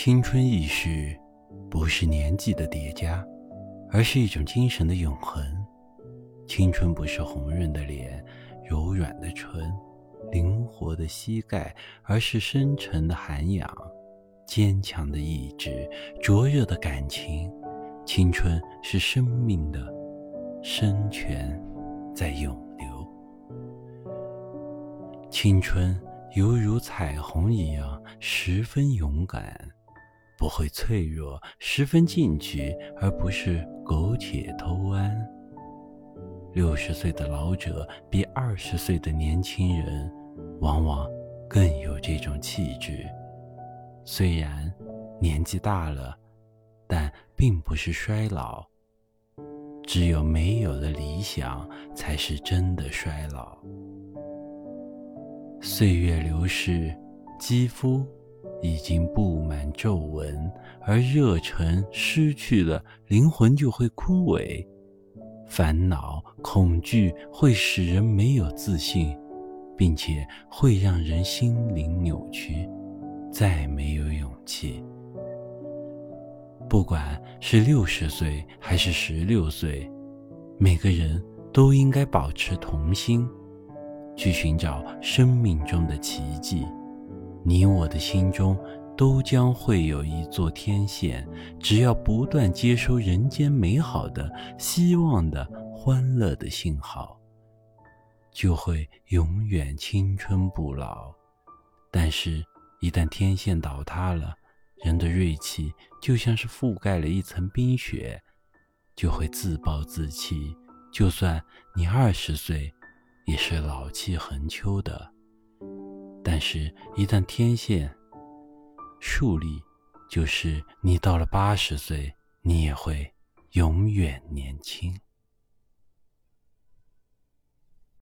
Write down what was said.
青春易逝，不是年纪的叠加，而是一种精神的永恒。青春不是红润的脸、柔软的唇、灵活的膝盖，而是深沉的涵养、坚强的意志、灼热的感情。青春是生命的深泉，在涌流。青春犹如彩虹一样，十分勇敢。不会脆弱，十分进取，而不是苟且偷安。六十岁的老者比二十岁的年轻人，往往更有这种气质。虽然年纪大了，但并不是衰老。只有没有了理想，才是真的衰老。岁月流逝，肌肤。已经布满皱纹，而热忱失去了，灵魂就会枯萎。烦恼、恐惧会使人没有自信，并且会让人心灵扭曲，再没有勇气。不管是六十岁还是十六岁，每个人都应该保持童心，去寻找生命中的奇迹。你我的心中都将会有一座天线，只要不断接收人间美好的、希望的、欢乐的信号，就会永远青春不老。但是，一旦天线倒塌了，人的锐气就像是覆盖了一层冰雪，就会自暴自弃。就算你二十岁，也是老气横秋的。但是，一旦天线树立，就是你到了八十岁，你也会永远年轻。